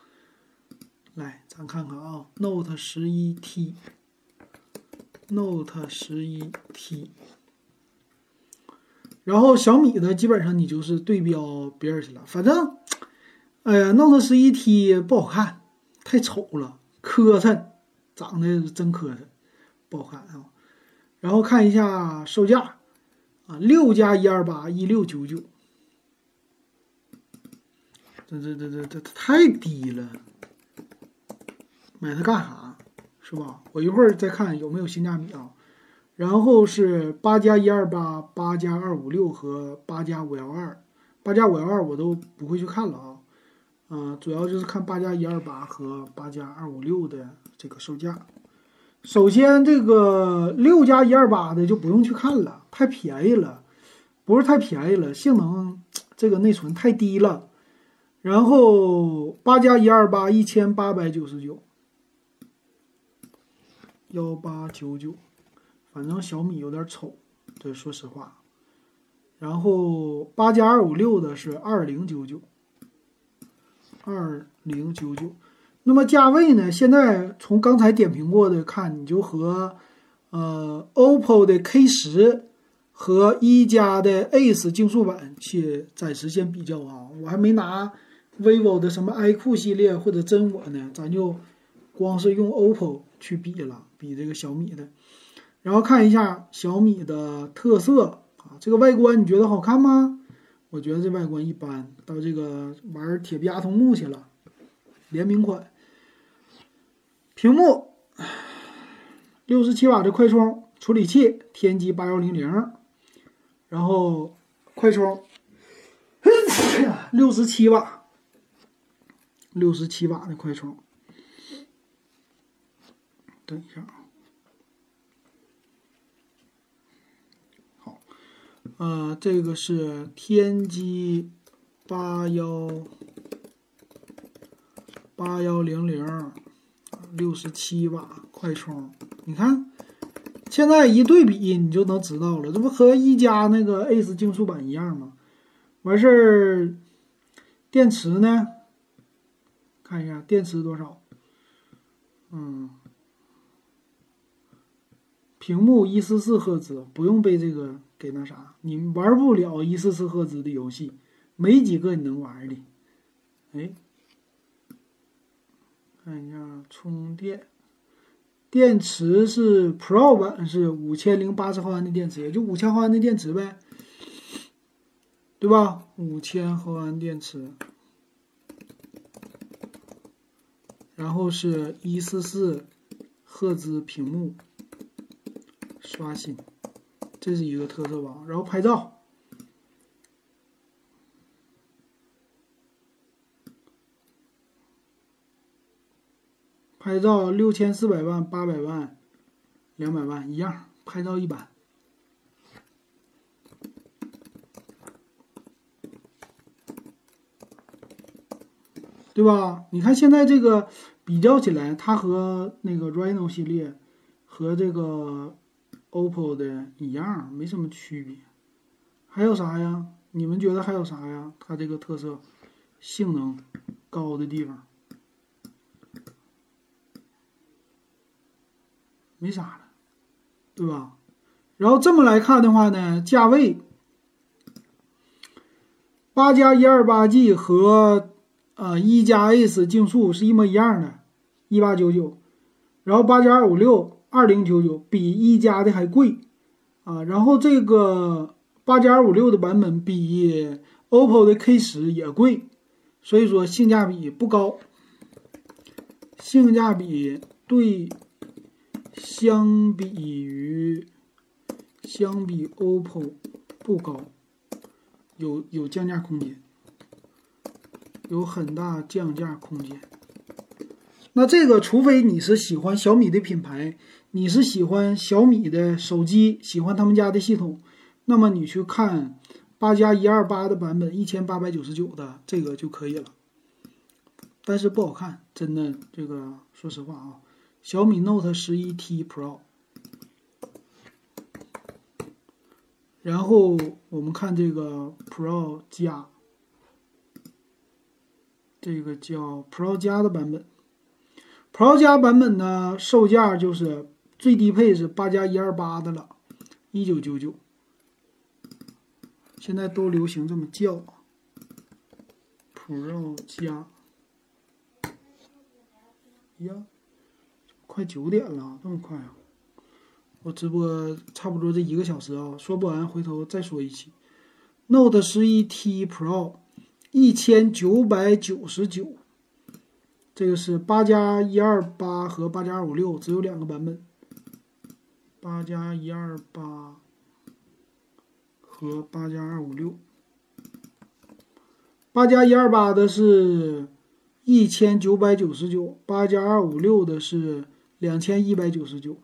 S1: 来，咱看看啊，Note 十一 T，Note 十一 T。然后小米的基本上你就是对标别人去了，反正，哎呀，Note 十一 T 不好看，太丑了，磕碜，长得真磕碜，不好看啊。然后看一下售价，啊，六加一二八一六九九，这这这这这太低了，买它干啥？是吧？我一会儿再看有没有性价比啊。然后是八加一二八、八加二五六和八加五幺二，八加五幺二我都不会去看了啊，啊，主要就是看八加一二八和八加二五六的这个售价。首先，这个六加一二八的就不用去看了，太便宜了，不是太便宜了，性能这个内存太低了。然后八加一二八一千八百九十九，幺八九九。反正小米有点丑，这说实话。然后八加二五六的是二零九九，二零九九。那么价位呢？现在从刚才点评过的看，你就和呃 OPPO 的 K 十和一加的 Ace 竞速版去暂时先比较啊。我还没拿 vivo 的什么 iQOO 系列或者真我呢，咱就光是用 OPPO 去比了，比这个小米的。然后看一下小米的特色啊，这个外观你觉得好看吗？我觉得这外观一般。到这个玩铁臂阿童木去了，联名款。屏幕，六十七瓦的快充，处理器天玑八幺零零，然后快充，六十七瓦，六十七瓦的快充。等一下啊！好。呃，这个是天玑八幺八幺零零，六十七瓦快充。你看，现在一对比，你就能知道了，这不和一加那个 Ace 竞速版一样吗？完事儿，电池呢？看一下电池多少？嗯，屏幕一四四赫兹，不用被这个。给那啥，你玩不了一四四赫兹的游戏，没几个你能玩的。哎，看一下充电，电池是 Pro 版是五千零八十毫安的电池，也就五千毫安的电池呗，对吧？五千毫安电池，然后是一四四赫兹屏幕，刷新。这是一个特色吧，然后拍照，拍照六千四百万、八百万、两百万一样，拍照一般，对吧？你看现在这个比较起来，它和那个 Reno 系列和这个。OPPO 的一样，没什么区别。还有啥呀？你们觉得还有啥呀？它这个特色，性能高的地方，没啥了，对吧？然后这么来看的话呢，价位，八加一二八 G 和呃一加 Ace 竞速是一模一样的，一八九九，然后八加二五六。二零九九比一加的还贵啊，然后这个八加二五六的版本比 OPPO 的 K 十也贵，所以说性价比不高，性价比对相比于相比 OPPO 不高，有有降价空间，有很大降价空间。那这个，除非你是喜欢小米的品牌，你是喜欢小米的手机，喜欢他们家的系统，那么你去看八加一二八的版本，一千八百九十九的这个就可以了。但是不好看，真的，这个说实话啊，小米 Note 十一 T Pro。然后我们看这个 Pro 加，这个叫 Pro 加的版本。Pro 加版本呢，售价就是最低配是八加一二八的了，一九九九。现在都流行这么叫，Pro 加。呀，快九点了，这么快啊！我直播差不多这一个小时啊，说不完回头再说一期。Note 十一 T Pro 一千九百九十九，这个是八加一二八和八加二五六，只有两个版本。八加一二八和八加二五六，八加一二八的是。一千九百九十九，八加二五六的是两千一百九十九，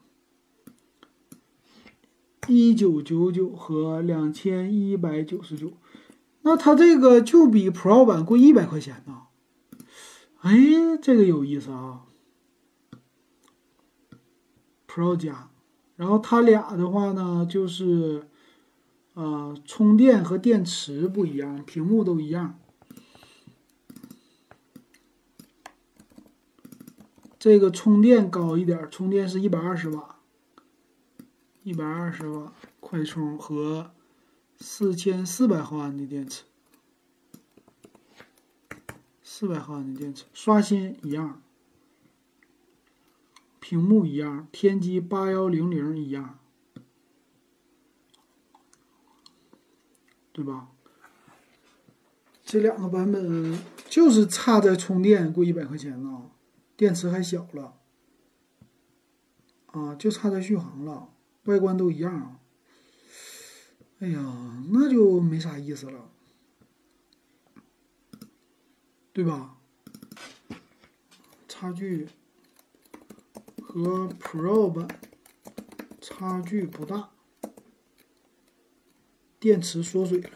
S1: 一九九九和两千一百九十九，那它这个就比 Pro 版贵一百块钱呢。哎，这个有意思啊，Pro 加，然后它俩的话呢，就是呃，充电和电池不一样，屏幕都一样。这个充电高一点，充电是一百二十瓦，一百二十瓦快充和四千四百毫安的电池，四百毫安的电池，刷新一样，屏幕一样，天玑八幺零零一样，对吧？这两个版本就是差在充电贵一百块钱呢。电池还小了，啊，就差在续航了，外观都一样。哎呀，那就没啥意思了，对吧？差距和 Pro 版差距不大，电池缩水了，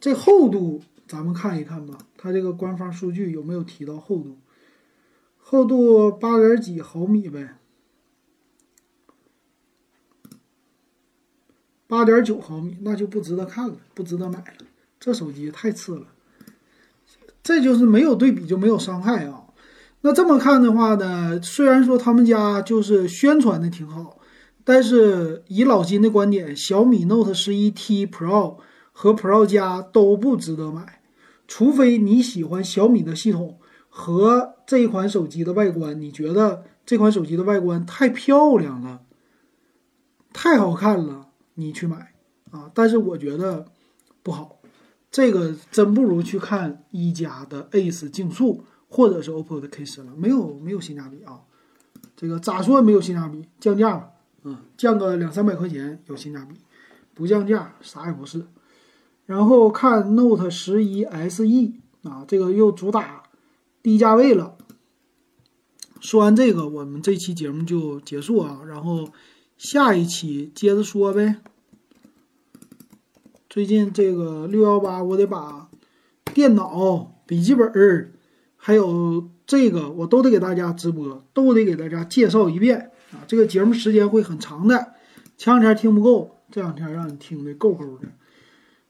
S1: 这厚度。咱们看一看吧，它这个官方数据有没有提到厚度？厚度八点几毫米呗，八点九毫米，那就不值得看了，不值得买了。这手机太次了，这就是没有对比就没有伤害啊。那这么看的话呢，虽然说他们家就是宣传的挺好，但是以老金的观点，小米 Note 十一 T Pro 和 Pro 加都不值得买。除非你喜欢小米的系统和这一款手机的外观，你觉得这款手机的外观太漂亮了，太好看了，你去买啊！但是我觉得不好，这个真不如去看一加的 Ace 竞速或者是 OPPO 的 K 十了，没有没有性价比啊！这个咋说没有性价比？降价吧，嗯，降个两三百块钱有性价比，不降价啥也不是。然后看 Note 十一 SE 啊，这个又主打低价位了。说完这个，我们这期节目就结束啊。然后下一期接着说呗。最近这个六幺八，我得把电脑、笔记本儿，还有这个，我都得给大家直播，都得给大家介绍一遍啊。这个节目时间会很长的，前两天听不够，这两天让你听的够够的。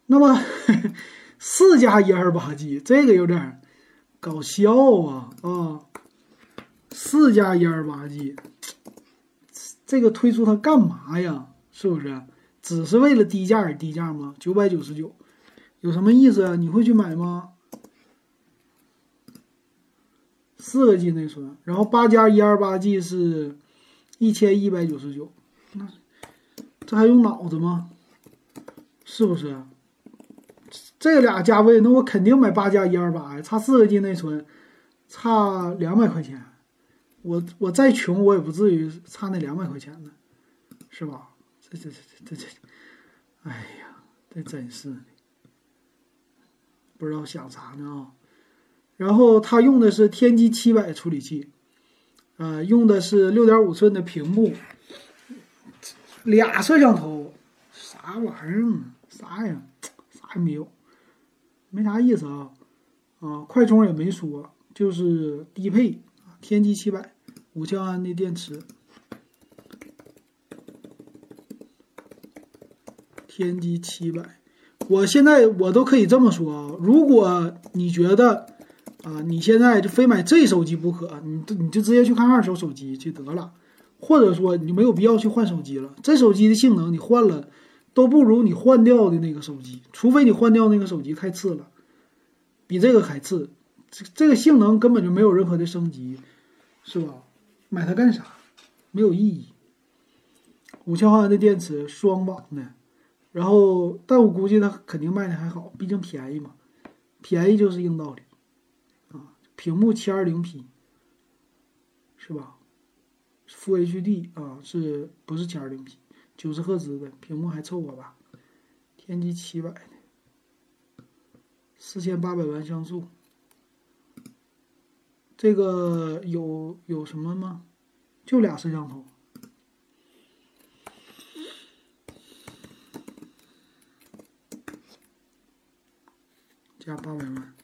S1: 那么，四加一二八 G 这个有点搞笑啊啊！四加一二八 G，这个推出它干嘛呀？是不是只是为了低价而低价吗？九百九十九，有什么意思啊？你会去买吗？四个 G 内存，然后八加一二八 G 是一千一百九十九，这还用脑子吗？是不是？这俩价位，那我肯定买八加一二八呀，差四个 G 内存，差两百块钱，我我再穷我也不至于差那两百块钱呢，是吧？这这这这这这，哎呀，这真是的，不知道想啥呢啊？然后它用的是天玑七百处理器，呃，用的是六点五寸的屏幕，俩摄像头，啥玩意儿？啥呀？啥也没有。没啥意思啊，啊，快充也没说，就是低配，天玑七百五千安的电池，天玑七百，我现在我都可以这么说啊，如果你觉得啊，你现在就非买这手机不可，你你就直接去看二手手机就得了，或者说你就没有必要去换手机了，这手机的性能你换了。都不如你换掉的那个手机，除非你换掉那个手机太次了，比这个还次，这这个性能根本就没有任何的升级，是吧？买它干啥？没有意义。五千毫安的电池，双网的，然后，但我估计它肯定卖的还好，毕竟便宜嘛，便宜就是硬道理，啊，屏幕七二零 P，是吧？Full HD 啊，是不是七二零 P？九十赫兹的屏幕还凑合吧？天玑七百的，四千八百万像素，这个有有什么吗？就俩摄像头。加八百万，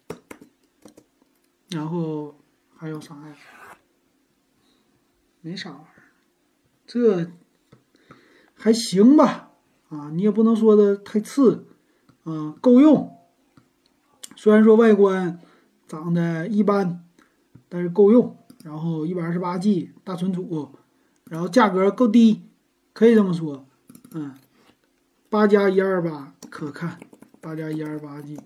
S1: 然后还有啥呀？没啥玩意儿，这还行吧？啊，你也不能说的太次，啊，够用。虽然说外观长得一般，但是够用。然后一百二十八 G 大存储，然后价格够低，可以这么说。嗯，八加一二八可看，八加一二八 G。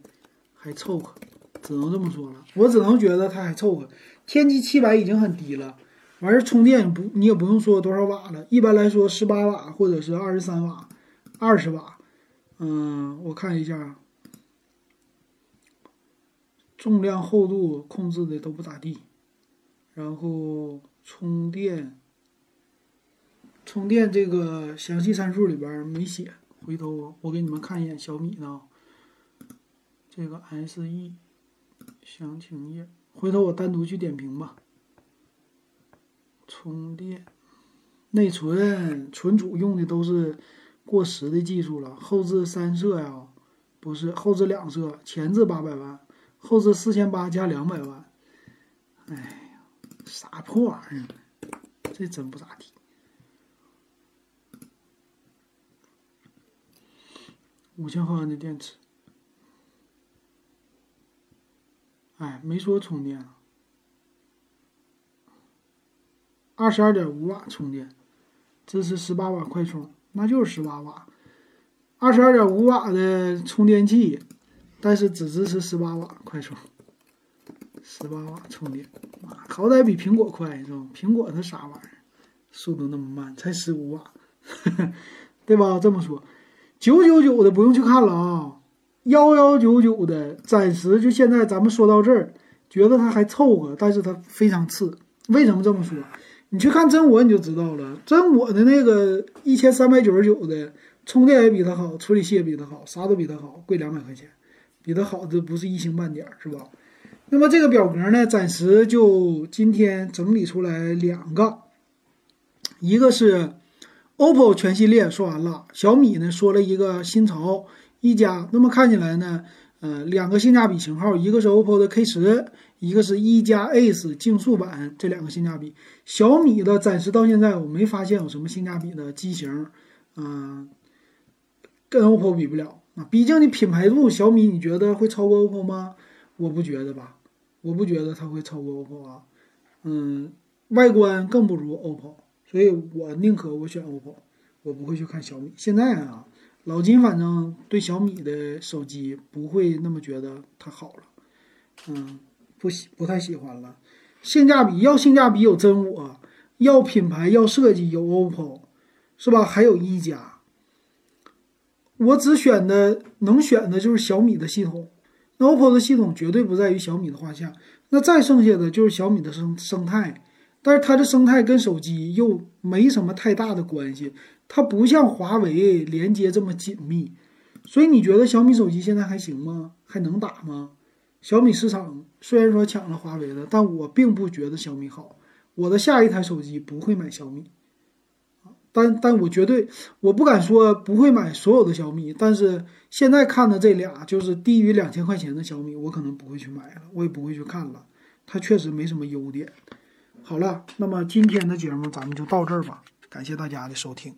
S1: 还凑合，只能这么说了。我只能觉得它还凑合。天玑七百已经很低了，完事充电不，你也不用说多少瓦了。一般来说，十八瓦或者是二十三瓦、二十瓦。嗯，我看一下，重量、厚度控制的都不咋地。然后充电，充电这个详细参数里边没写，回头我给你们看一眼小米的。这个 SE 详情页，回头我单独去点评吧。充电、内存、存储用的都是过时的技术了。后置三摄呀，不是后置两摄，前置八百万，后置四千八加两百万。哎，啥破玩意儿？这真不咋地。五千毫安的电池。哎，没说充电啊，二十二点五瓦充电，支持十八瓦快充，那就是十八瓦，二十二点五瓦的充电器，但是只支持十八瓦快充，十八瓦充电，妈，好歹比苹果快是吧？苹果它啥玩意儿，速度那么慢，才十五瓦，[LAUGHS] 对吧？这么说，九九九的不用去看了啊。幺幺九九的，暂时就现在咱们说到这儿，觉得它还凑合，但是它非常次。为什么这么说？你去看真我你就知道了。真我的那个一千三百九十九的，充电也比它好，处理器也比它好，啥都比它好，贵两百块钱，比它好的不是一星半点，是吧？那么这个表格呢，暂时就今天整理出来两个，一个是 OPPO 全系列说完了，小米呢说了一个新潮。一加，那么看起来呢，呃，两个性价比型号，一个是 OPPO 的 K 十，一个是一加 Ace 竞速版，这两个性价比。小米的暂时到现在我没发现有什么性价比的机型，嗯，跟 OPPO 比不了啊。毕竟你品牌度，小米你觉得会超过 OPPO 吗？我不觉得吧，我不觉得它会超过 OPPO 啊。嗯，外观更不如 OPPO，所以我宁可我选 OPPO，我不会去看小米。现在啊。老金反正对小米的手机不会那么觉得它好了，嗯，不喜不太喜欢了。性价比要性价比有真我，要品牌要设计有 OPPO，是吧？还有一加。我只选的能选的就是小米的系统，OPPO 的系统绝对不在于小米的画像。那再剩下的就是小米的生生态，但是它的生态跟手机又没什么太大的关系。它不像华为连接这么紧密，所以你觉得小米手机现在还行吗？还能打吗？小米市场虽然说抢了华为的，但我并不觉得小米好。我的下一台手机不会买小米，但但我绝对我不敢说不会买所有的小米，但是现在看的这俩就是低于两千块钱的小米，我可能不会去买了，我也不会去看了。它确实没什么优点。好了，那么今天的节目咱们就到这儿吧，感谢大家的收听。